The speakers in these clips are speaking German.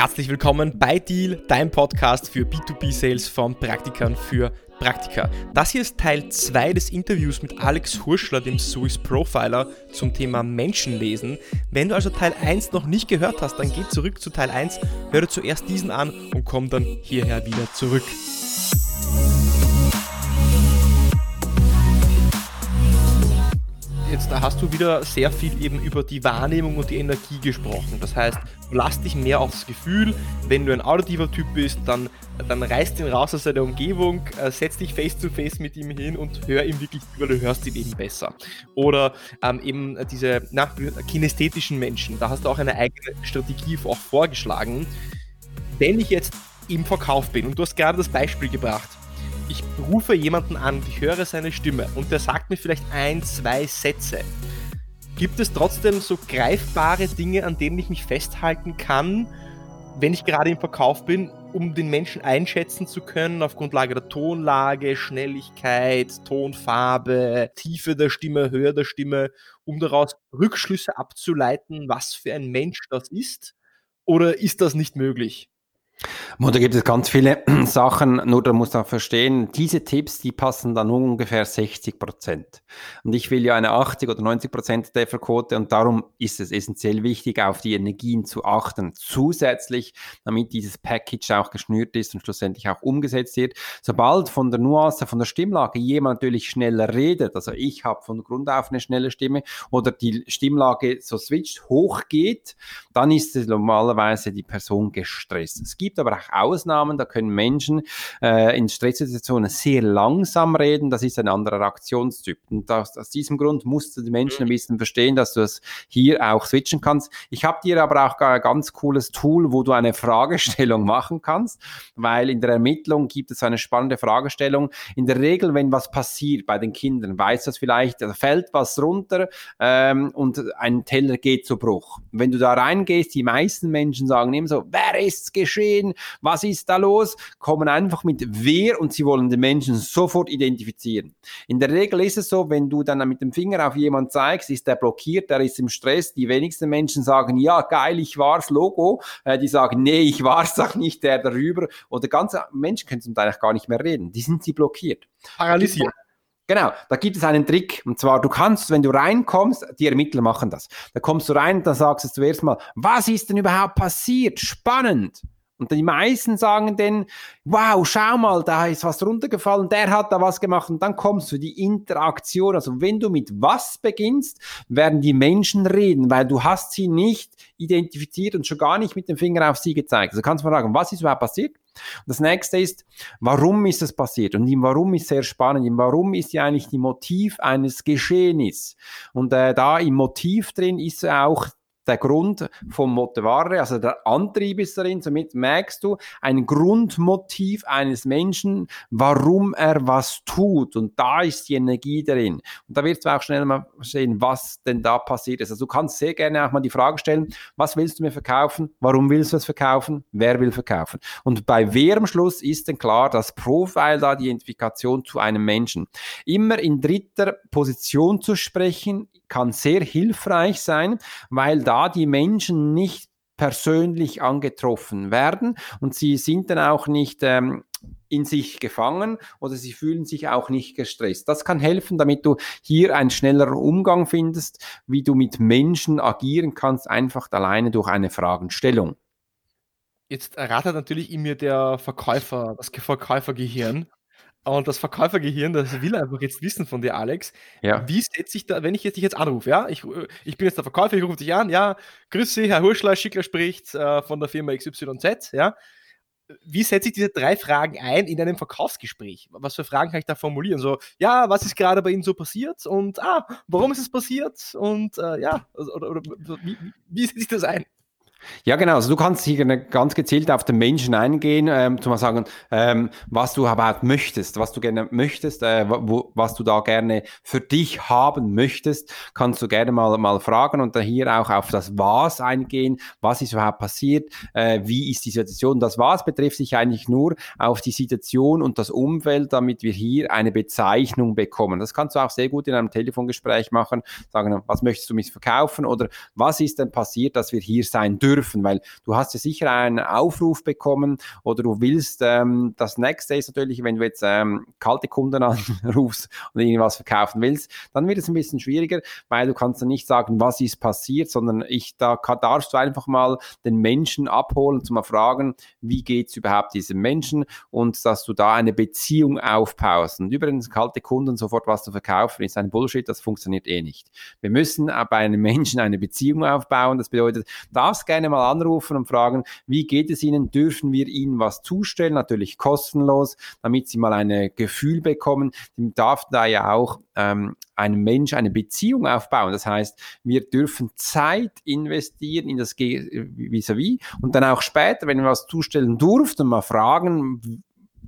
Herzlich willkommen bei Deal, dein Podcast für B2B-Sales von Praktikern für Praktika. Das hier ist Teil 2 des Interviews mit Alex Hurschler, dem Swiss Profiler, zum Thema Menschenlesen. Wenn du also Teil 1 noch nicht gehört hast, dann geh zurück zu Teil 1, höre zuerst diesen an und komm dann hierher wieder zurück. Jetzt hast du wieder sehr viel eben über die Wahrnehmung und die Energie gesprochen. Das heißt, lass dich mehr aufs Gefühl. Wenn du ein auditiver Typ bist, dann, dann reißt ihn raus aus seiner Umgebung, äh, setz dich face to face mit ihm hin und hör ihm wirklich über, du hörst ihn eben besser. Oder ähm, eben diese na, kinästhetischen Menschen, da hast du auch eine eigene Strategie auch vorgeschlagen. Wenn ich jetzt im Verkauf bin, und du hast gerade das Beispiel gebracht, ich rufe jemanden an, ich höre seine Stimme und der sagt mir vielleicht ein, zwei Sätze. Gibt es trotzdem so greifbare Dinge, an denen ich mich festhalten kann, wenn ich gerade im Verkauf bin, um den Menschen einschätzen zu können auf Grundlage der Tonlage, Schnelligkeit, Tonfarbe, Tiefe der Stimme, Höhe der Stimme, um daraus Rückschlüsse abzuleiten, was für ein Mensch das ist? Oder ist das nicht möglich? Und da gibt es ganz viele Sachen, nur da muss man verstehen, diese Tipps, die passen dann ungefähr 60 Prozent. Und ich will ja eine 80 oder 90 Prozent Trefferquote und darum ist es essentiell wichtig, auf die Energien zu achten. Zusätzlich, damit dieses Package auch geschnürt ist und schlussendlich auch umgesetzt wird. Sobald von der Nuance, von der Stimmlage jemand natürlich schneller redet, also ich habe von Grund auf eine schnelle Stimme oder die Stimmlage so switcht, hochgeht, dann ist es normalerweise die Person gestresst. Es gibt gibt aber auch Ausnahmen, da können Menschen äh, in Stresssituationen sehr langsam reden, das ist ein anderer Aktionstyp. Und das, aus diesem Grund musst du die Menschen ein bisschen verstehen, dass du es hier auch switchen kannst. Ich habe dir aber auch ein ganz cooles Tool, wo du eine Fragestellung machen kannst, weil in der Ermittlung gibt es eine spannende Fragestellung. In der Regel, wenn was passiert bei den Kindern, weiß das vielleicht, da fällt was runter ähm, und ein Teller geht zu Bruch. Wenn du da reingehst, die meisten Menschen sagen immer so, wer ist's geschehen? Geschehen, was ist da los, kommen einfach mit wer und sie wollen den Menschen sofort identifizieren. In der Regel ist es so, wenn du dann mit dem Finger auf jemanden zeigst, ist der blockiert, der ist im Stress. Die wenigsten Menschen sagen, ja, geil, ich war's, Logo. Äh, die sagen, nee, ich war's doch nicht, der darüber. Oder ganze Menschen können zum Teil gar nicht mehr reden. Die sind sie blockiert. Paralysiert. Genau, da gibt es einen Trick. Und zwar, du kannst, wenn du reinkommst, die Ermittler machen das. Da kommst du rein, dann sagst du zuerst mal, was ist denn überhaupt passiert? Spannend. Und die meisten sagen dann, wow, schau mal, da ist was runtergefallen, der hat da was gemacht. Und dann kommst du die Interaktion. Also wenn du mit was beginnst, werden die Menschen reden, weil du hast sie nicht identifiziert und schon gar nicht mit dem Finger auf sie gezeigt. Also kannst du mal fragen, was ist überhaupt passiert? Und das nächste ist, warum ist es passiert? Und im Warum ist sehr spannend. Im Warum ist ja eigentlich die Motiv eines Geschehnisses. Und äh, da im Motiv drin ist auch der Grund vom Motivare, also der Antrieb ist darin. Somit merkst du ein Grundmotiv eines Menschen, warum er was tut. Und da ist die Energie darin. Und da wirst du auch schnell mal sehen, was denn da passiert ist. Also du kannst sehr gerne auch mal die Frage stellen, was willst du mir verkaufen? Warum willst du es verkaufen? Wer will verkaufen? Und bei wer am Schluss ist denn klar, das Profil da die Identifikation zu einem Menschen. Immer in dritter Position zu sprechen, kann sehr hilfreich sein, weil da die Menschen nicht persönlich angetroffen werden und sie sind dann auch nicht ähm, in sich gefangen oder sie fühlen sich auch nicht gestresst. Das kann helfen, damit du hier einen schnelleren Umgang findest, wie du mit Menschen agieren kannst, einfach alleine durch eine Fragenstellung. Jetzt erratet natürlich in mir der Verkäufer, das Verkäufergehirn. Und das Verkäufergehirn, das will einfach jetzt wissen von dir, Alex. Ja. Wie setze ich da, wenn ich jetzt dich jetzt anrufe, ja? Ich, ich bin jetzt der Verkäufer, ich rufe dich an, ja, grüß Sie, Herr Hurschler, Schickler spricht äh, von der Firma XYZ, ja. Wie setze ich diese drei Fragen ein in einem Verkaufsgespräch? Was für Fragen kann ich da formulieren? So, ja, was ist gerade bei Ihnen so passiert? Und ah, warum ist es passiert? Und äh, ja, oder, oder wie, wie setze ich das ein? Ja, genau. Also du kannst hier ganz gezielt auf den Menschen eingehen, ähm, zu mal sagen, ähm, was du überhaupt möchtest, was du gerne möchtest, äh, wo, was du da gerne für dich haben möchtest, kannst du gerne mal, mal fragen und dann hier auch auf das Was eingehen. Was ist überhaupt passiert? Äh, wie ist die Situation? Das Was betrifft sich eigentlich nur auf die Situation und das Umfeld, damit wir hier eine Bezeichnung bekommen. Das kannst du auch sehr gut in einem Telefongespräch machen, sagen, was möchtest du mich verkaufen oder was ist denn passiert, dass wir hier sein dürfen? Dürfen, weil du hast ja sicher einen Aufruf bekommen oder du willst, ähm, das nächste ist natürlich, wenn du jetzt ähm, kalte Kunden anrufst und irgendwas verkaufen willst, dann wird es ein bisschen schwieriger, weil du kannst dann nicht sagen, was ist passiert, sondern ich, da kann, darfst du einfach mal den Menschen abholen, zu mal fragen, wie geht es überhaupt diesem Menschen und dass du da eine Beziehung aufbaust. Und übrigens, kalte Kunden sofort was zu verkaufen, ist ein Bullshit, das funktioniert eh nicht. Wir müssen bei einem Menschen eine Beziehung aufbauen. Das bedeutet, darfst gerne mal anrufen und fragen, wie geht es Ihnen? Dürfen wir Ihnen was zustellen? Natürlich kostenlos, damit Sie mal ein Gefühl bekommen. Dem darf da ja auch ähm, ein Mensch eine Beziehung aufbauen. Das heißt, wir dürfen Zeit investieren in das vis-à-vis -vis und dann auch später, wenn wir was zustellen durften, mal fragen,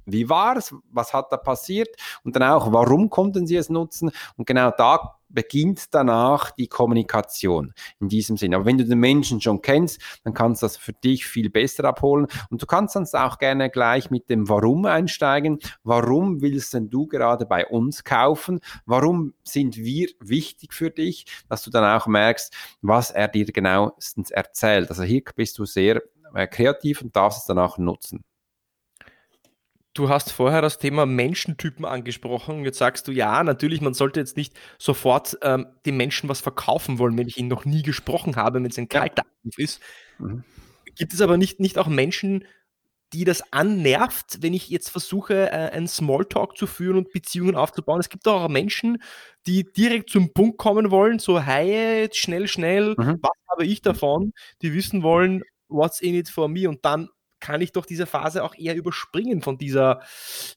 wie war es, was hat da passiert und dann auch, warum konnten sie es nutzen und genau da beginnt danach die Kommunikation in diesem Sinne. Aber wenn du den Menschen schon kennst, dann kannst du das für dich viel besser abholen und du kannst sonst auch gerne gleich mit dem Warum einsteigen. Warum willst denn du gerade bei uns kaufen? Warum sind wir wichtig für dich, dass du dann auch merkst, was er dir genauestens erzählt. Also hier bist du sehr äh, kreativ und darfst es dann auch nutzen. Du hast vorher das Thema Menschentypen angesprochen. Jetzt sagst du, ja, natürlich, man sollte jetzt nicht sofort ähm, dem Menschen was verkaufen wollen, wenn ich ihn noch nie gesprochen habe, wenn es ein kalter Anruf ist. Mhm. Gibt es aber nicht, nicht auch Menschen, die das annervt, wenn ich jetzt versuche, äh, einen Smalltalk zu führen und Beziehungen aufzubauen? Es gibt auch Menschen, die direkt zum Punkt kommen wollen, so, hey, schnell, schnell, mhm. was habe ich davon? Die wissen wollen, what's in it for me? Und dann kann ich doch diese Phase auch eher überspringen von dieser,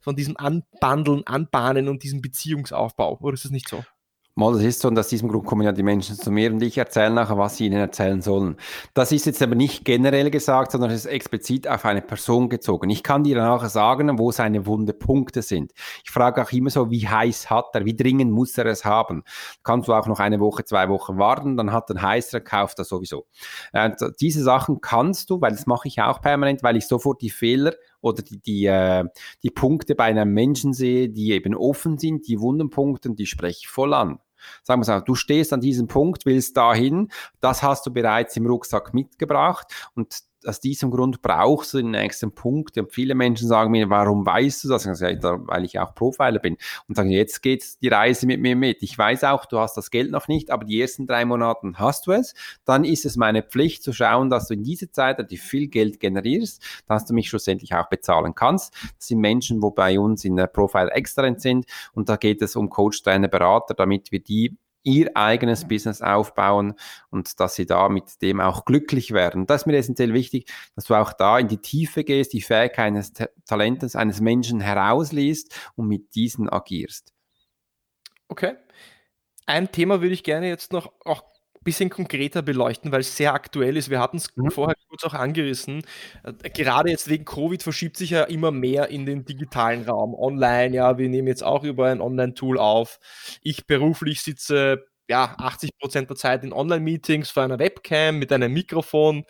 von diesem Anbandeln, Anbahnen und diesem Beziehungsaufbau. Oder ist das nicht so? Mal, das ist so, und aus diesem Grund kommen ja die Menschen zu mir und ich erzähle nachher, was sie ihnen erzählen sollen. Das ist jetzt aber nicht generell gesagt, sondern es ist explizit auf eine Person gezogen. Ich kann dir nachher sagen, wo seine wunde Punkte sind. Ich frage auch immer so, wie heiß hat er, wie dringend muss er es haben. Kannst du auch noch eine Woche, zwei Wochen warten, dann hat er heißer, kauft er sowieso. Und diese Sachen kannst du, weil das mache ich auch permanent, weil ich sofort die Fehler oder die, die, äh, die Punkte bei einem Menschen sehe, die eben offen sind, die Wundenpunkte, die spreche ich voll an. Sagen wir es du stehst an diesem Punkt, willst dahin, das hast du bereits im Rucksack mitgebracht und aus diesem Grund brauchst du den nächsten Punkt. Und viele Menschen sagen mir, warum weißt du das? Ich sage, weil ich auch Profiler bin. Und sagen, jetzt geht die Reise mit mir mit. Ich weiß auch, du hast das Geld noch nicht, aber die ersten drei Monate hast du es. Dann ist es meine Pflicht zu schauen, dass du in dieser Zeit die viel Geld generierst, dass du mich schlussendlich auch bezahlen kannst. Das sind Menschen, wo bei uns in der Profile exzellent sind. Und da geht es um Coach, Trainer, Berater, damit wir die ihr eigenes Business aufbauen und dass sie da mit dem auch glücklich werden. Das ist mir essentiell wichtig, dass du auch da in die Tiefe gehst, die Fähigkeit eines Talentes eines Menschen herausliest und mit diesen agierst. Okay. Ein Thema würde ich gerne jetzt noch auch bisschen konkreter beleuchten, weil es sehr aktuell ist. Wir hatten es mhm. vorher kurz auch angerissen. Äh, gerade jetzt wegen Covid verschiebt sich ja immer mehr in den digitalen Raum. Online, ja, wir nehmen jetzt auch über ein Online-Tool auf. Ich beruflich sitze ja 80 Prozent der Zeit in Online-Meetings vor einer Webcam mit einem Mikrofon.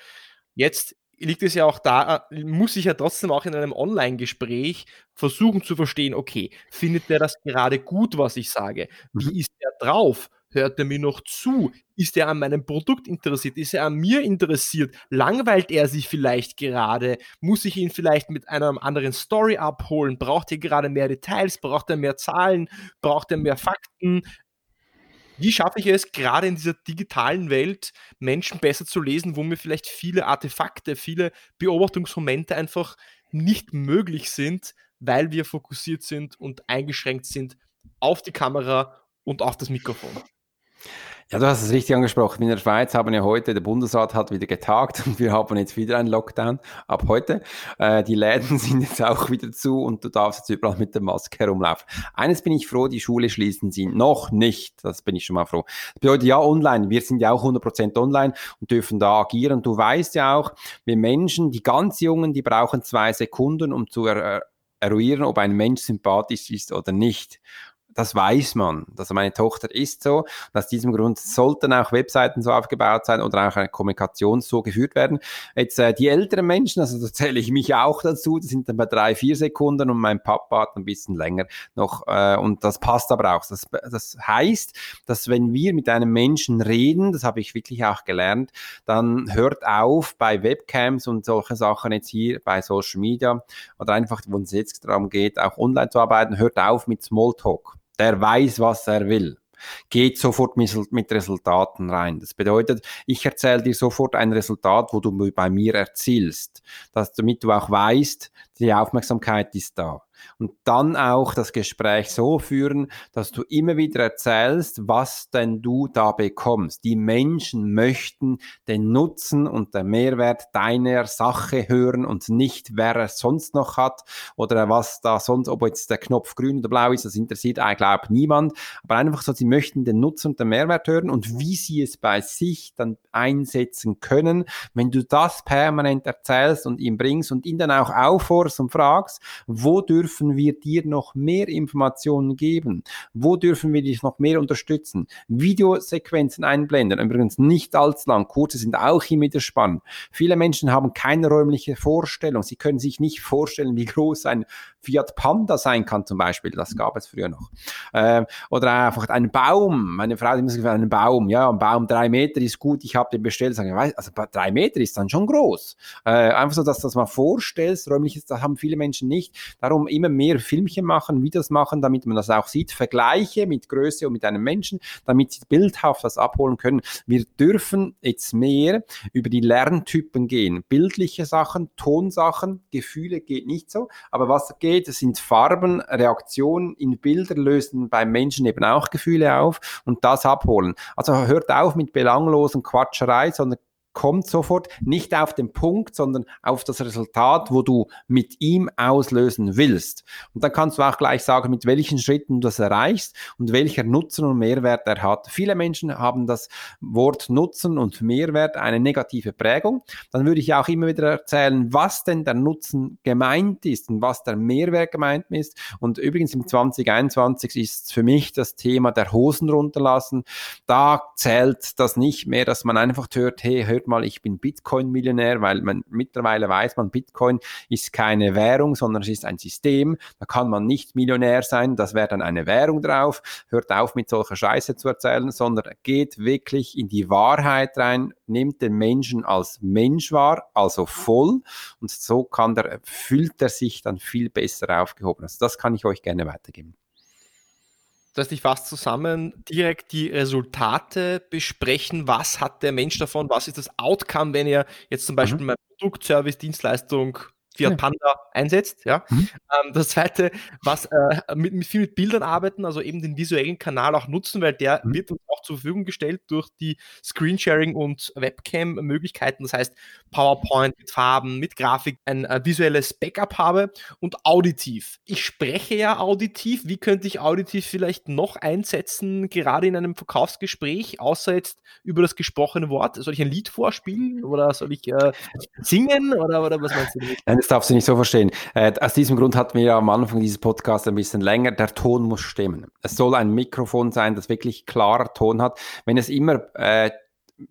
Jetzt liegt es ja auch da, muss ich ja trotzdem auch in einem Online-Gespräch versuchen zu verstehen, okay, findet der das gerade gut, was ich sage? Wie mhm. ist der drauf? Hört er mir noch zu? Ist er an meinem Produkt interessiert? Ist er an mir interessiert? Langweilt er sich vielleicht gerade? Muss ich ihn vielleicht mit einer anderen Story abholen? Braucht er gerade mehr Details? Braucht er mehr Zahlen? Braucht er mehr Fakten? Wie schaffe ich es, gerade in dieser digitalen Welt Menschen besser zu lesen, wo mir vielleicht viele Artefakte, viele Beobachtungsmomente einfach nicht möglich sind, weil wir fokussiert sind und eingeschränkt sind auf die Kamera und auf das Mikrofon? Ja, du hast es richtig angesprochen. In der Schweiz haben ja heute, der Bundesrat hat wieder getagt und wir haben jetzt wieder einen Lockdown ab heute. Äh, die Läden sind jetzt auch wieder zu und du darfst jetzt überall mit der Maske herumlaufen. Eines bin ich froh, die Schule schließen sie noch nicht. Das bin ich schon mal froh. Das bedeutet ja online. Wir sind ja auch 100% online und dürfen da agieren. Du weißt ja auch, wir Menschen, die ganz Jungen, die brauchen zwei Sekunden, um zu er eruieren, ob ein Mensch sympathisch ist oder nicht das weiß man. Also meine Tochter ist so. Und aus diesem Grund sollten auch Webseiten so aufgebaut sein oder auch eine Kommunikation so geführt werden. Jetzt äh, die älteren Menschen, also da zähle ich mich auch dazu, das sind dann bei drei, vier Sekunden und mein Papa hat ein bisschen länger noch. Äh, und das passt aber auch. Das, das heißt, dass wenn wir mit einem Menschen reden, das habe ich wirklich auch gelernt, dann hört auf bei Webcams und solche Sachen jetzt hier bei Social Media oder einfach, wo es jetzt darum geht, auch online zu arbeiten, hört auf mit Smalltalk der weiß, was er will. Geht sofort mit Resultaten rein. Das bedeutet, ich erzähle dir sofort ein Resultat, wo du bei mir erzielst, dass, damit du auch weißt, die Aufmerksamkeit ist da und dann auch das Gespräch so führen, dass du immer wieder erzählst, was denn du da bekommst. Die Menschen möchten den Nutzen und den Mehrwert deiner Sache hören und nicht, wer es sonst noch hat oder was da sonst, ob jetzt der Knopf grün oder blau ist, das interessiert, ich glaube, niemand. Aber einfach so, sie möchten den Nutzen und den Mehrwert hören und wie sie es bei sich dann einsetzen können. Wenn du das permanent erzählst und ihm bringst und ihn dann auch aufforderst und fragst, wo dürfen wir dir noch mehr Informationen geben? Wo dürfen wir dich noch mehr unterstützen? Videosequenzen einblenden, übrigens nicht allzu lang, kurze sind auch immer wieder spannend. Viele Menschen haben keine räumliche Vorstellung. Sie können sich nicht vorstellen, wie groß ein Fiat Panda sein kann zum Beispiel. Das gab es früher noch. Äh, oder einfach ein Baum. Meine Frau, die muss sagen, ein Baum. Ja, ein Baum drei Meter ist gut. Ich habe den bestellt. Sagen, also drei Meter ist dann schon groß. Äh, einfach so, dass du das mal vorstellst. Räumliches, das haben viele Menschen nicht. Darum immer mehr Filmchen machen, Videos machen, damit man das auch sieht. Vergleiche mit Größe und mit einem Menschen, damit sie bildhaft das abholen können. Wir dürfen jetzt mehr über die Lerntypen gehen. Bildliche Sachen, Tonsachen, Gefühle geht nicht so. Aber was geht sind Farben, Reaktionen in Bilder lösen beim Menschen eben auch Gefühle auf und das abholen. Also hört auf mit belanglosen Quatscherei, sondern kommt sofort nicht auf den Punkt, sondern auf das Resultat, wo du mit ihm auslösen willst. Und dann kannst du auch gleich sagen, mit welchen Schritten du das erreichst und welcher Nutzen und Mehrwert er hat. Viele Menschen haben das Wort Nutzen und Mehrwert eine negative Prägung. Dann würde ich auch immer wieder erzählen, was denn der Nutzen gemeint ist und was der Mehrwert gemeint ist. Und übrigens im 2021 ist für mich das Thema der Hosen runterlassen. Da zählt das nicht mehr, dass man einfach hört, hey, hört mal, ich bin Bitcoin-Millionär, weil man mittlerweile weiß man, Bitcoin ist keine Währung, sondern es ist ein System. Da kann man nicht Millionär sein, das wäre dann eine Währung drauf. Hört auf mit solcher Scheiße zu erzählen, sondern geht wirklich in die Wahrheit rein, nimmt den Menschen als Mensch wahr, also voll. Und so kann der, fühlt er sich dann viel besser aufgehoben. Also das kann ich euch gerne weitergeben. Das heißt, ich fasse zusammen, direkt die Resultate besprechen. Was hat der Mensch davon? Was ist das Outcome, wenn er jetzt zum Beispiel mhm. mein Produkt, Service, Dienstleistung Fiat Panda einsetzt. Ja. Mhm. Ähm, das zweite, was äh, mit, mit, viel mit Bildern arbeiten, also eben den visuellen Kanal auch nutzen, weil der mhm. wird uns auch zur Verfügung gestellt durch die Screensharing und Webcam-Möglichkeiten. Das heißt, PowerPoint mit Farben, mit Grafik, ein äh, visuelles Backup habe und auditiv. Ich spreche ja auditiv. Wie könnte ich auditiv vielleicht noch einsetzen, gerade in einem Verkaufsgespräch, außer jetzt über das gesprochene Wort? Soll ich ein Lied vorspielen oder soll ich äh, singen oder, oder was meinst du? Das darfst du nicht so verstehen. Äh, aus diesem Grund hatten wir ja am Anfang dieses Podcasts ein bisschen länger. Der Ton muss stimmen. Es soll ein Mikrofon sein, das wirklich klarer Ton hat. Wenn es immer äh,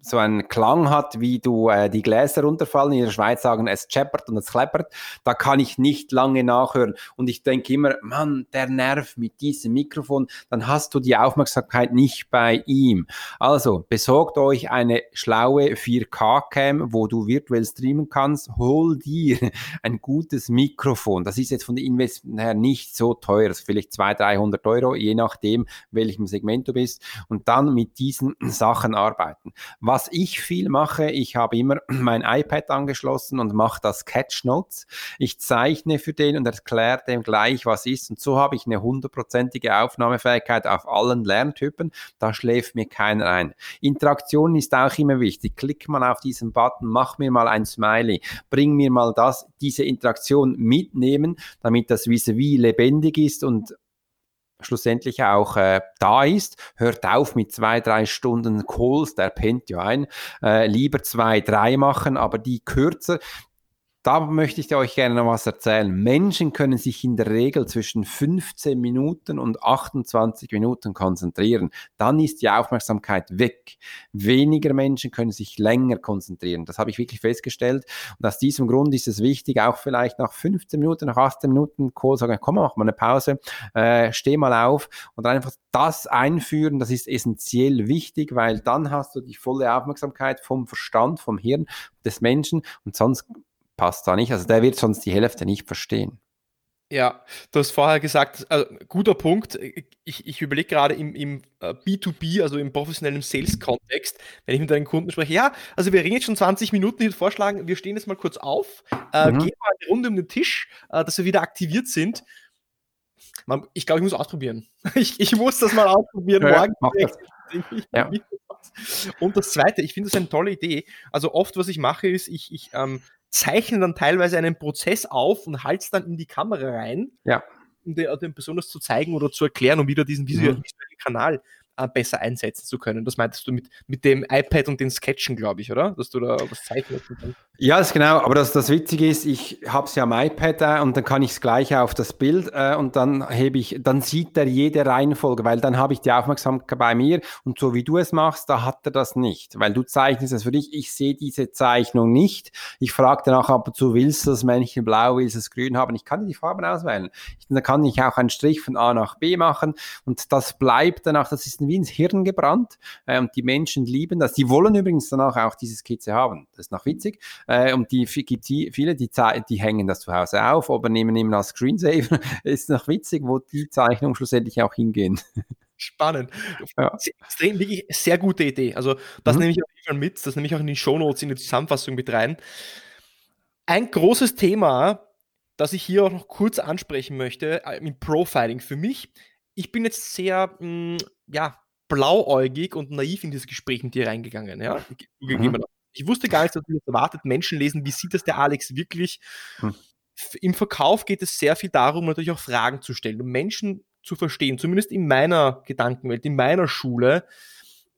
so einen Klang hat, wie du äh, die Gläser runterfallen. In der Schweiz sagen, es scheppert und es kleppert. Da kann ich nicht lange nachhören. Und ich denke immer, Mann, der Nerv mit diesem Mikrofon, dann hast du die Aufmerksamkeit nicht bei ihm. Also besorgt euch eine schlaue 4K-Cam, wo du virtuell streamen kannst. Hol dir ein gutes Mikrofon. Das ist jetzt von den Investment her nicht so teuer. Das ist vielleicht 200, 300 Euro, je nachdem, welchem Segment du bist. Und dann mit diesen Sachen arbeiten. Was ich viel mache, ich habe immer mein iPad angeschlossen und mache das Sketchnotes. Ich zeichne für den und erkläre dem gleich, was ist. Und so habe ich eine hundertprozentige Aufnahmefähigkeit auf allen Lerntypen. Da schläft mir keiner ein. Interaktion ist auch immer wichtig. Klick mal auf diesen Button, mach mir mal ein Smiley, bring mir mal das, diese Interaktion mitnehmen, damit das vis-à-vis -vis lebendig ist und schlussendlich auch äh, da ist. Hört auf mit zwei, drei Stunden Calls, der pennt ja ein. Äh, lieber zwei, drei machen, aber die kürzer. Da möchte ich euch gerne noch was erzählen. Menschen können sich in der Regel zwischen 15 Minuten und 28 Minuten konzentrieren. Dann ist die Aufmerksamkeit weg. Weniger Menschen können sich länger konzentrieren. Das habe ich wirklich festgestellt. Und aus diesem Grund ist es wichtig, auch vielleicht nach 15 Minuten, nach 18 Minuten Call sagen, komm, mach mal eine Pause, äh, steh mal auf und einfach das einführen. Das ist essentiell wichtig, weil dann hast du die volle Aufmerksamkeit vom Verstand, vom Hirn des Menschen und sonst passt da nicht. Also der wird sonst die Hälfte nicht verstehen. Ja, du hast vorher gesagt, also guter Punkt. Ich, ich überlege gerade im, im B2B, äh, also im professionellen Sales-Kontext, wenn ich mit einem Kunden spreche, ja, also wir reden jetzt schon 20 Minuten, ich würde vorschlagen, wir stehen jetzt mal kurz auf, äh, mhm. gehen mal eine Runde um den Tisch, äh, dass wir wieder aktiviert sind. Man, ich glaube, ich muss ausprobieren. Ich, ich muss das mal ausprobieren. Ja, morgen. Ja. Und das Zweite, ich finde das eine tolle Idee. Also oft, was ich mache, ist, ich, ich ähm, zeichne dann teilweise einen Prozess auf und halte es dann in die Kamera rein, ja. um den, den besonders zu zeigen oder zu erklären, um wieder diesen visuellen mhm. Kanal äh, besser einsetzen zu können. Das meintest du mit, mit dem iPad und den Sketchen, glaube ich, oder? Dass du da was zeichnest. Ja, das ist genau. Aber das, das Witzige ist, ich habe es ja am iPad äh, und dann kann ich es gleich auf das Bild äh, und dann hebe ich, dann sieht er jede Reihenfolge, weil dann habe ich die Aufmerksamkeit bei mir und so wie du es machst, da hat er das nicht, weil du zeichnest es für dich. Ich sehe diese Zeichnung nicht. Ich frage danach ab und zu, willst du das Männchen blau, willst du es grün haben? Ich kann die Farben auswählen. Ich, dann kann ich auch einen Strich von A nach B machen und das bleibt danach, das ist wie ins Hirn gebrannt äh, und die Menschen lieben das. Die wollen übrigens danach auch diese Skizze haben. Das ist noch witzig. Äh, und die gibt viele, die, die hängen das zu Hause auf oder nehmen ihn als Screensaver. ist noch witzig, wo die Zeichnungen schlussendlich auch hingehen. Spannend. Ja. Extrem, wirklich sehr gute Idee. Also das mhm. nehme ich auf jeden Fall mit, das nehme ich auch in die Shownotes, in die Zusammenfassung mit rein. Ein großes Thema, das ich hier auch noch kurz ansprechen möchte, äh, im Profiling für mich. Ich bin jetzt sehr, mh, mm, ja, blauäugig und naiv in dieses Gespräch mit dir reingegangen. Ja? Mhm. Ich wusste gar nicht, dass du jetzt erwartet, Menschen lesen, wie sieht das der Alex wirklich? Mhm. Im Verkauf geht es sehr viel darum, natürlich auch Fragen zu stellen, um Menschen zu verstehen. Zumindest in meiner Gedankenwelt, in meiner Schule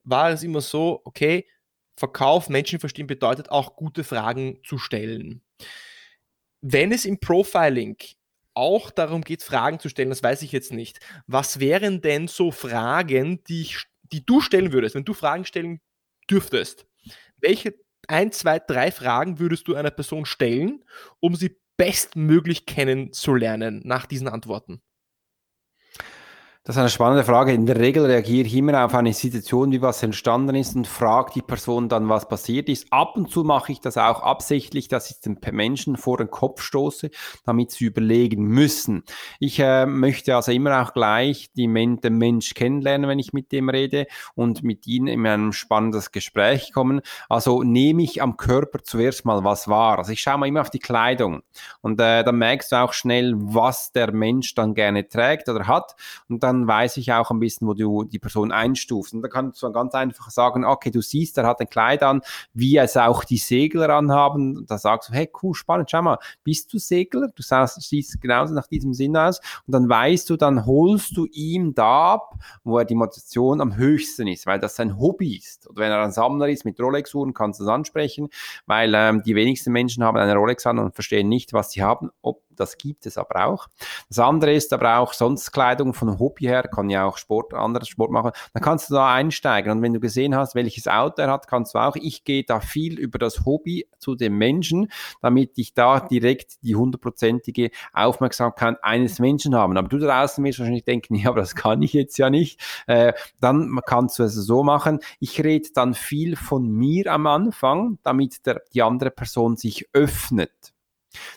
war es immer so, okay, Verkauf, Menschen verstehen bedeutet auch gute Fragen zu stellen. Wenn es im Profiling auch darum geht, Fragen zu stellen, das weiß ich jetzt nicht. Was wären denn so Fragen, die, ich, die du stellen würdest, wenn du Fragen stellen dürftest? Welche ein, zwei, drei Fragen würdest du einer Person stellen, um sie bestmöglich kennenzulernen nach diesen Antworten? Das ist eine spannende Frage. In der Regel reagiere ich immer auf eine Situation, wie was entstanden ist und frage die Person dann, was passiert ist. Ab und zu mache ich das auch absichtlich, dass ich den Menschen vor den Kopf stoße, damit sie überlegen müssen. Ich äh, möchte also immer auch gleich Men den Mensch kennenlernen, wenn ich mit dem rede und mit ihnen in ein spannendes Gespräch kommen. Also nehme ich am Körper zuerst mal was wahr. Also ich schaue mal immer auf die Kleidung und äh, dann merkst du auch schnell, was der Mensch dann gerne trägt oder hat und dann dann weiß ich auch ein bisschen, wo du die Person einstufst. Und da kannst du ganz einfach sagen, okay, du siehst, er hat ein Kleid an, wie es auch die Segler anhaben. Da sagst du, hey, cool, spannend, schau mal, bist du Segler? Du siehst genauso nach diesem Sinn aus. Und dann weißt du, dann holst du ihm da ab, wo er die Motivation am höchsten ist, weil das sein Hobby ist. Oder wenn er ein Sammler ist mit Rolex-Uhren, kannst du das ansprechen, weil ähm, die wenigsten Menschen haben eine Rolex an und verstehen nicht, was sie haben, ob das gibt es aber auch. Das andere ist aber auch sonst Kleidung von Hobby her, kann ja auch Sport, anderes Sport machen. Dann kannst du da einsteigen und wenn du gesehen hast, welches Auto er hat, kannst du auch, ich gehe da viel über das Hobby zu dem Menschen, damit ich da direkt die hundertprozentige Aufmerksamkeit eines Menschen habe. Aber du draußen wirst wahrscheinlich denken, ja, aber das kann ich jetzt ja nicht. Äh, dann kannst du es so machen. Ich rede dann viel von mir am Anfang, damit der, die andere Person sich öffnet.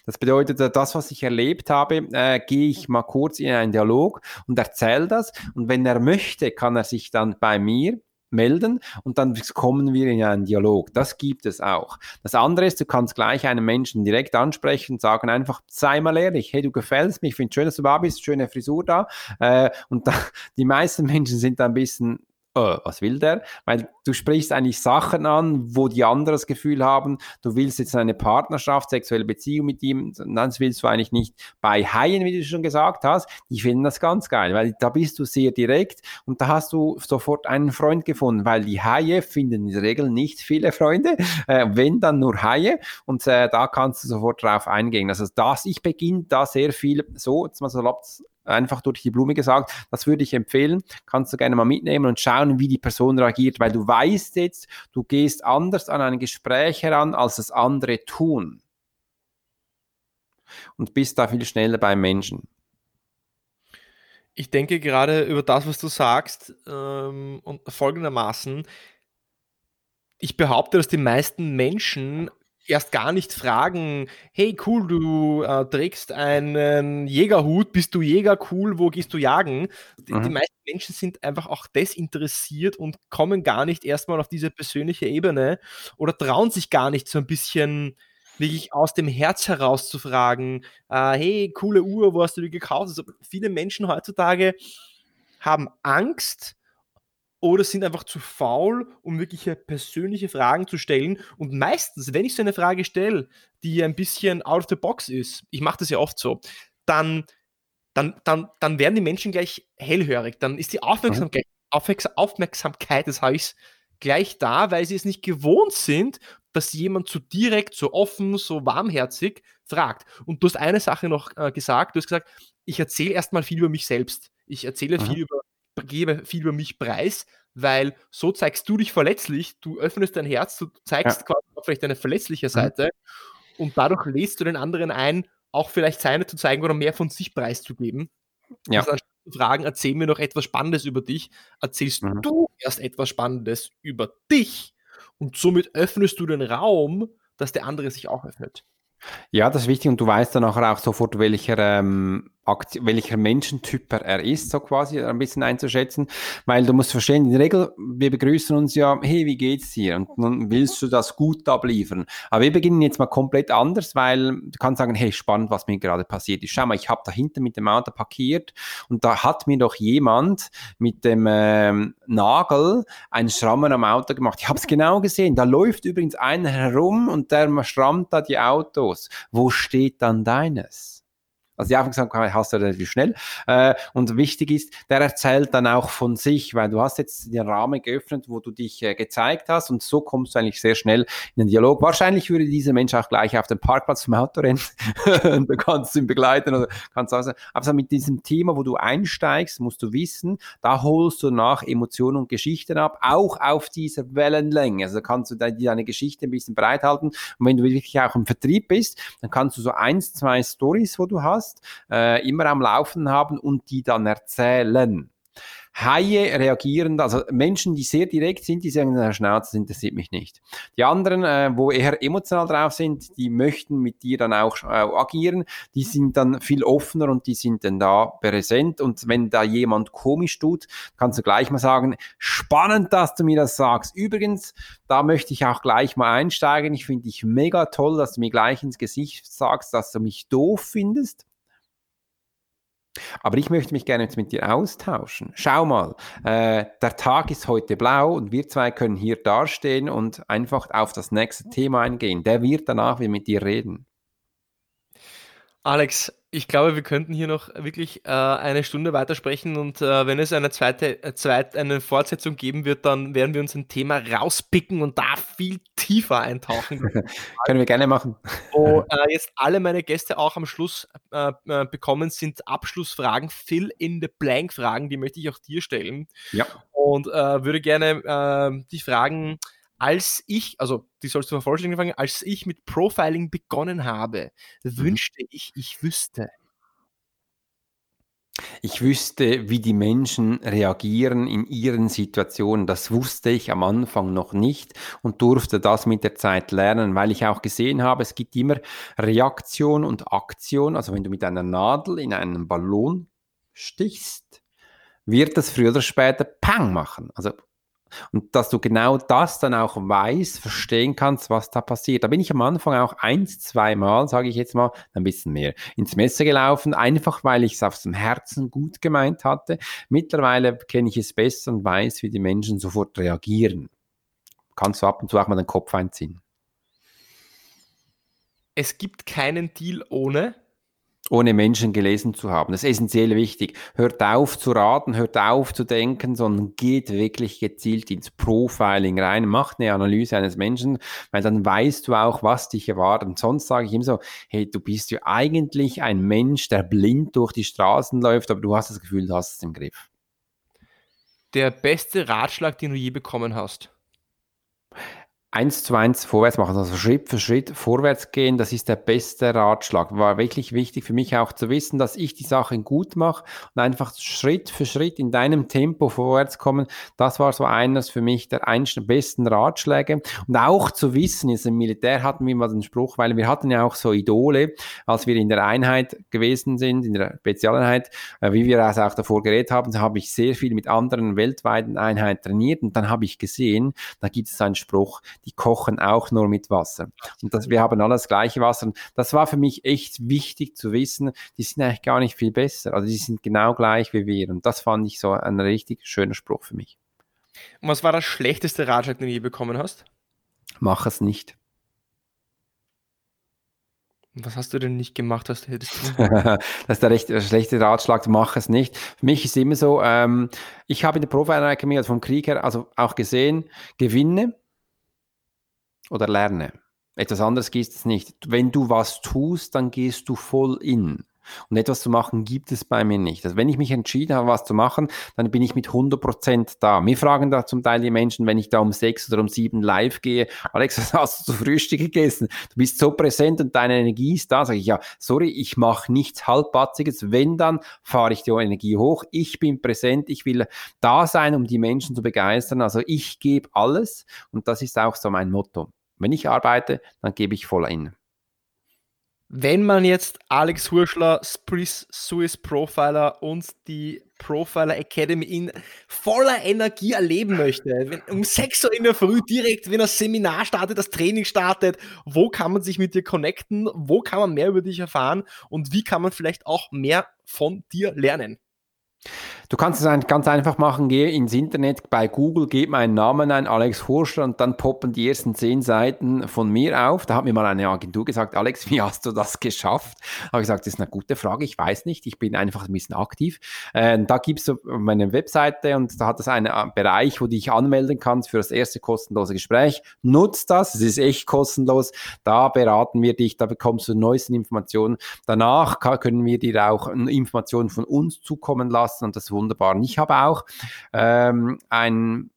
Das bedeutet, das, was ich erlebt habe, äh, gehe ich mal kurz in einen Dialog und erzähle das. Und wenn er möchte, kann er sich dann bei mir melden und dann kommen wir in einen Dialog. Das gibt es auch. Das andere ist, du kannst gleich einen Menschen direkt ansprechen und sagen einfach, sei mal ehrlich, hey, du gefällst mir, ich finde schön, dass du da bist, schöne Frisur da. Äh, und da, die meisten Menschen sind da ein bisschen oh, was will der? Weil du sprichst eigentlich Sachen an, wo die anderen das Gefühl haben, du willst jetzt eine Partnerschaft, sexuelle Beziehung mit ihm, das willst du eigentlich nicht. Bei Haien, wie du schon gesagt hast, die finden das ganz geil, weil da bist du sehr direkt und da hast du sofort einen Freund gefunden, weil die Haie finden in der Regel nicht viele Freunde, äh, wenn dann nur Haie und äh, da kannst du sofort drauf eingehen. Also das, ich beginne da sehr viel so, jetzt mal so einfach durch die Blume gesagt. Das würde ich empfehlen. Kannst du gerne mal mitnehmen und schauen, wie die Person reagiert, weil du weißt jetzt, du gehst anders an ein Gespräch heran, als das andere tun. Und bist da viel schneller beim Menschen. Ich denke gerade über das, was du sagst, ähm, und folgendermaßen. Ich behaupte, dass die meisten Menschen erst gar nicht fragen, hey cool, du äh, trägst einen Jägerhut, bist du Jäger, cool, wo gehst du jagen? Die, mhm. die, meisten Menschen sind einfach auch desinteressiert und kommen gar nicht erstmal auf diese persönliche Ebene oder trauen sich gar nicht so ein bisschen wirklich aus dem Herz heraus zu fragen, äh, hey, coole Uhr, wo hast du die gekauft? Also viele Menschen heutzutage haben Angst, oder sind einfach zu faul, um wirkliche persönliche Fragen zu stellen. Und meistens, wenn ich so eine Frage stelle, die ein bisschen out of the box ist, ich mache das ja oft so, dann, dann, dann, dann werden die Menschen gleich hellhörig. Dann ist die Aufmerksamkeit, mhm. Aufmerksamkeit das habe ich gleich da, weil sie es nicht gewohnt sind, dass jemand so direkt, so offen, so warmherzig fragt. Und du hast eine Sache noch äh, gesagt, du hast gesagt, ich erzähle erstmal viel über mich selbst. Ich erzähle mhm. viel über gebe viel über mich preis, weil so zeigst du dich verletzlich, du öffnest dein Herz, du zeigst ja. quasi vielleicht eine verletzliche mhm. Seite mhm. und dadurch lädst du den anderen ein, auch vielleicht seine zu zeigen oder mehr von sich preiszugeben. Ja. Also anstatt zu fragen, erzähl mir noch etwas Spannendes über dich, erzählst mhm. du erst etwas Spannendes über dich und somit öffnest du den Raum, dass der andere sich auch öffnet. Ja, das ist wichtig und du weißt dann nachher auch sofort, welcher ähm, welcher Menschentyp er ist, so quasi ein bisschen einzuschätzen, weil du musst verstehen, in der Regel, wir begrüßen uns ja, hey, wie geht's dir? Und nun willst du das gut abliefern. Aber wir beginnen jetzt mal komplett anders, weil du kannst sagen, hey, spannend, was mir gerade passiert ist. Schau mal, ich habe da hinten mit dem Auto parkiert und da hat mir doch jemand mit dem ähm, Nagel einen Schrammen am Auto gemacht. Ich habe es genau gesehen. Da läuft übrigens einer herum und der schrammt da die Autos. Wo steht dann deines? Also die Aufmerksamkeit hast du relativ schnell. Äh, und wichtig ist, der erzählt dann auch von sich, weil du hast jetzt den Rahmen geöffnet, wo du dich äh, gezeigt hast und so kommst du eigentlich sehr schnell in den Dialog. Wahrscheinlich würde dieser Mensch auch gleich auf den Parkplatz zum Auto rennen und du kannst ihn begleiten oder kannst also, aber mit diesem Thema, wo du einsteigst, musst du wissen, da holst du nach Emotionen und Geschichten ab, auch auf dieser Wellenlänge. Also kannst du deine Geschichte ein bisschen breithalten und wenn du wirklich auch im Vertrieb bist, dann kannst du so eins, zwei Stories, wo du hast, hast, äh, immer am Laufen haben und die dann erzählen. Haie reagieren, also Menschen, die sehr direkt sind, die sagen, Herr Schnauze, das interessiert mich nicht. Die anderen, äh, wo eher emotional drauf sind, die möchten mit dir dann auch äh, agieren, die sind dann viel offener und die sind dann da präsent. Und wenn da jemand komisch tut, kannst du gleich mal sagen, spannend, dass du mir das sagst. Übrigens, da möchte ich auch gleich mal einsteigen. Ich finde dich mega toll, dass du mir gleich ins Gesicht sagst, dass du mich doof findest. Aber ich möchte mich gerne jetzt mit dir austauschen. Schau mal, äh, der Tag ist heute blau und wir zwei können hier dastehen und einfach auf das nächste Thema eingehen. Der wird danach wieder mit dir reden. Alex, ich glaube, wir könnten hier noch wirklich äh, eine Stunde weitersprechen und äh, wenn es eine zweite, äh, zweit, eine Fortsetzung geben wird, dann werden wir uns ein Thema rauspicken und da viel tiefer eintauchen. Können wir gerne machen. Wo äh, jetzt alle meine Gäste auch am Schluss äh, äh, bekommen, sind Abschlussfragen, Fill in the Blank Fragen, die möchte ich auch dir stellen. Ja. Und würde gerne die Fragen als ich, also die sollst du vervollständigen fangen, als ich mit Profiling begonnen habe, mhm. wünschte ich, ich wüsste. Ich wüsste, wie die Menschen reagieren in ihren Situationen. Das wusste ich am Anfang noch nicht und durfte das mit der Zeit lernen, weil ich auch gesehen habe, es gibt immer Reaktion und Aktion. Also wenn du mit einer Nadel in einen Ballon stichst, wird das früher oder später Pang machen. Also Und dass du genau das dann auch weißt, verstehen kannst, was da passiert. Da bin ich am Anfang auch eins, zweimal, sage ich jetzt mal, ein bisschen mehr, ins Messer gelaufen, einfach weil ich es aus dem Herzen gut gemeint hatte. Mittlerweile kenne ich es besser und weiß, wie die Menschen sofort reagieren. Kannst du ab und zu auch mal den Kopf einziehen. Es gibt keinen Deal ohne ohne Menschen gelesen zu haben. Das ist essentiell wichtig. Hört auf zu raten, hört auf zu denken, sondern geht wirklich gezielt ins Profiling rein, macht eine Analyse eines Menschen, weil dann weißt du auch, was dich erwartet. Und sonst sage ich immer so, hey, du bist ja eigentlich ein Mensch, der blind durch die Straßen läuft, aber du hast das Gefühl, du hast es im Griff. Der beste Ratschlag, den du je bekommen hast? Eins zu eins vorwärts machen, also Schritt für Schritt vorwärts gehen, das ist der beste Ratschlag. War wirklich wichtig für mich auch zu wissen, dass ich die Sachen gut mache und einfach Schritt für Schritt in deinem Tempo vorwärts kommen. Das war so eines für mich der besten Ratschläge. Und auch zu wissen, jetzt im Militär hatten wir mal den Spruch, weil wir hatten ja auch so Idole, als wir in der Einheit gewesen sind, in der Spezialeinheit, äh, wie wir es auch davor geredet haben, da habe ich sehr viel mit anderen weltweiten Einheiten trainiert und dann habe ich gesehen, da gibt es einen Spruch, die kochen auch nur mit Wasser. Und das, wir haben alles gleiche Wasser. Und das war für mich echt wichtig zu wissen, die sind eigentlich gar nicht viel besser. Also die sind genau gleich wie wir. Und das fand ich so ein richtig schöner Spruch für mich. Und was war das schlechteste Ratschlag, den du je bekommen hast? Mach es nicht. Was hast du denn nicht gemacht, was du hättest das ist der, recht, schlechte Ratschlag, mach es nicht. Für mich ist immer so, ähm, ich habe in der Profi-Akademie also vom Krieg her also auch gesehen, Gewinne oder lerne. Etwas anderes gibt es nicht. Wenn du was tust, dann gehst du voll in. Und etwas zu machen gibt es bei mir nicht. Also wenn ich mich entschieden habe, was zu machen, dann bin ich mit 100% da. Mir fragen da zum Teil die Menschen, wenn ich da um sechs oder um sieben live gehe, Alex, was hast du zu Frühstück gegessen? Du bist so präsent und deine Energie ist da. Sage ich, ja, sorry, ich mache nichts Halbpatziges. Wenn, dann fahre ich die Energie hoch. Ich bin präsent. Ich will da sein, um die Menschen zu begeistern. Also ich gebe alles. Und das ist auch so mein Motto. Wenn ich arbeite, dann gebe ich voll ein. Wenn man jetzt Alex Hurschler, Swiss Profiler und die Profiler Academy in voller Energie erleben möchte, wenn, um 6 Uhr in der Früh direkt, wenn das Seminar startet, das Training startet, wo kann man sich mit dir connecten, wo kann man mehr über dich erfahren und wie kann man vielleicht auch mehr von dir lernen? Du kannst es ganz einfach machen, geh ins Internet bei Google, gib meinen Namen ein, Alex Hurscher, und dann poppen die ersten zehn Seiten von mir auf. Da hat mir mal eine Agentur gesagt, Alex, wie hast du das geschafft? Habe ich gesagt, das ist eine gute Frage, ich weiß nicht, ich bin einfach ein bisschen aktiv. Äh, da gibt es meine Webseite und da hat es einen äh, Bereich, wo du dich anmelden kannst für das erste kostenlose Gespräch. Nutzt das, es ist echt kostenlos. Da beraten wir dich, da bekommst du neuesten Informationen. Danach können wir dir auch Informationen von uns zukommen lassen und das wunderbar. Und ich habe auch ähm, ein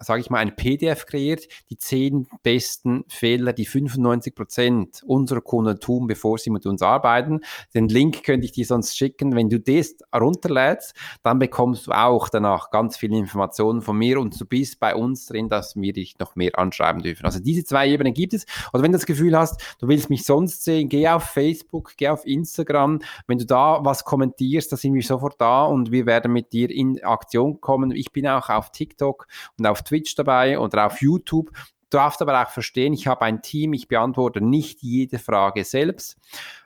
sage ich mal, ein PDF kreiert, die zehn besten Fehler, die 95 Prozent unserer Kunden tun, bevor sie mit uns arbeiten. Den Link könnte ich dir sonst schicken. Wenn du das runterlädst, dann bekommst du auch danach ganz viele Informationen von mir und du bist bei uns drin, dass wir dich noch mehr anschreiben dürfen. Also diese zwei Ebenen gibt es. Oder wenn du das Gefühl hast, du willst mich sonst sehen, geh auf Facebook, geh auf Instagram. Wenn du da was kommentierst, da sind wir sofort da und wir werden mit dir in Aktion kommen. Ich bin auch auf TikTok und auf Twitch dabei oder auf YouTube. Du darfst aber auch verstehen, ich habe ein Team, ich beantworte nicht jede Frage selbst,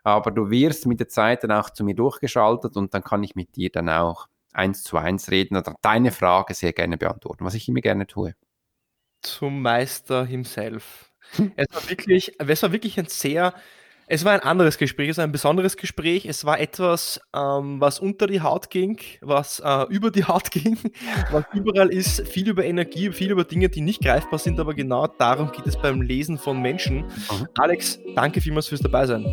aber du wirst mit der Zeit dann auch zu mir durchgeschaltet und dann kann ich mit dir dann auch eins zu eins reden oder deine Frage sehr gerne beantworten, was ich immer gerne tue. Zum Meister himself. es war wirklich, es war wirklich ein sehr es war ein anderes Gespräch, es war ein besonderes Gespräch. Es war etwas, ähm, was unter die Haut ging, was äh, über die Haut ging, was überall ist, viel über Energie, viel über Dinge, die nicht greifbar sind, aber genau darum geht es beim Lesen von Menschen. Mhm. Alex, danke vielmals fürs Dabeisein.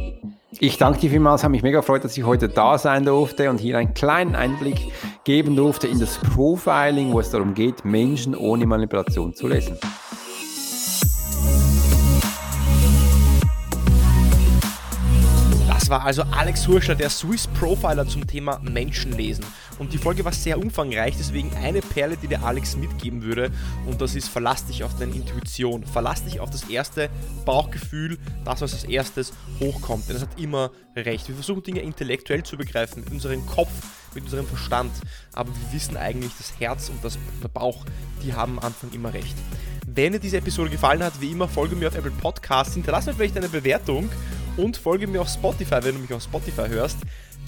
Ich danke dir vielmals, habe mich mega gefreut, dass ich heute da sein durfte und hier einen kleinen Einblick geben durfte in das Profiling, wo es darum geht, Menschen ohne Manipulation zu lesen. War also Alex Hurscher, der Swiss Profiler zum Thema Menschenlesen. Und die Folge war sehr umfangreich, deswegen eine Perle, die der Alex mitgeben würde. Und das ist, verlass dich auf deine Intuition. Verlass dich auf das erste Bauchgefühl, das, was als erstes hochkommt. Denn es hat immer recht. Wir versuchen Dinge intellektuell zu begreifen, mit unserem Kopf mit unserem Verstand. Aber wir wissen eigentlich, das Herz und das, der Bauch, die haben am Anfang immer recht. Wenn dir diese Episode gefallen hat, wie immer, folge mir auf Apple Podcasts, hinterlasse mir vielleicht eine Bewertung und folge mir auf Spotify, wenn du mich auf Spotify hörst.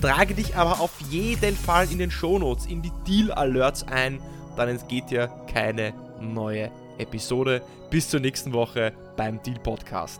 Trage dich aber auf jeden Fall in den Shownotes, in die Deal Alerts ein, dann entgeht dir keine neue Episode. Bis zur nächsten Woche beim Deal Podcast.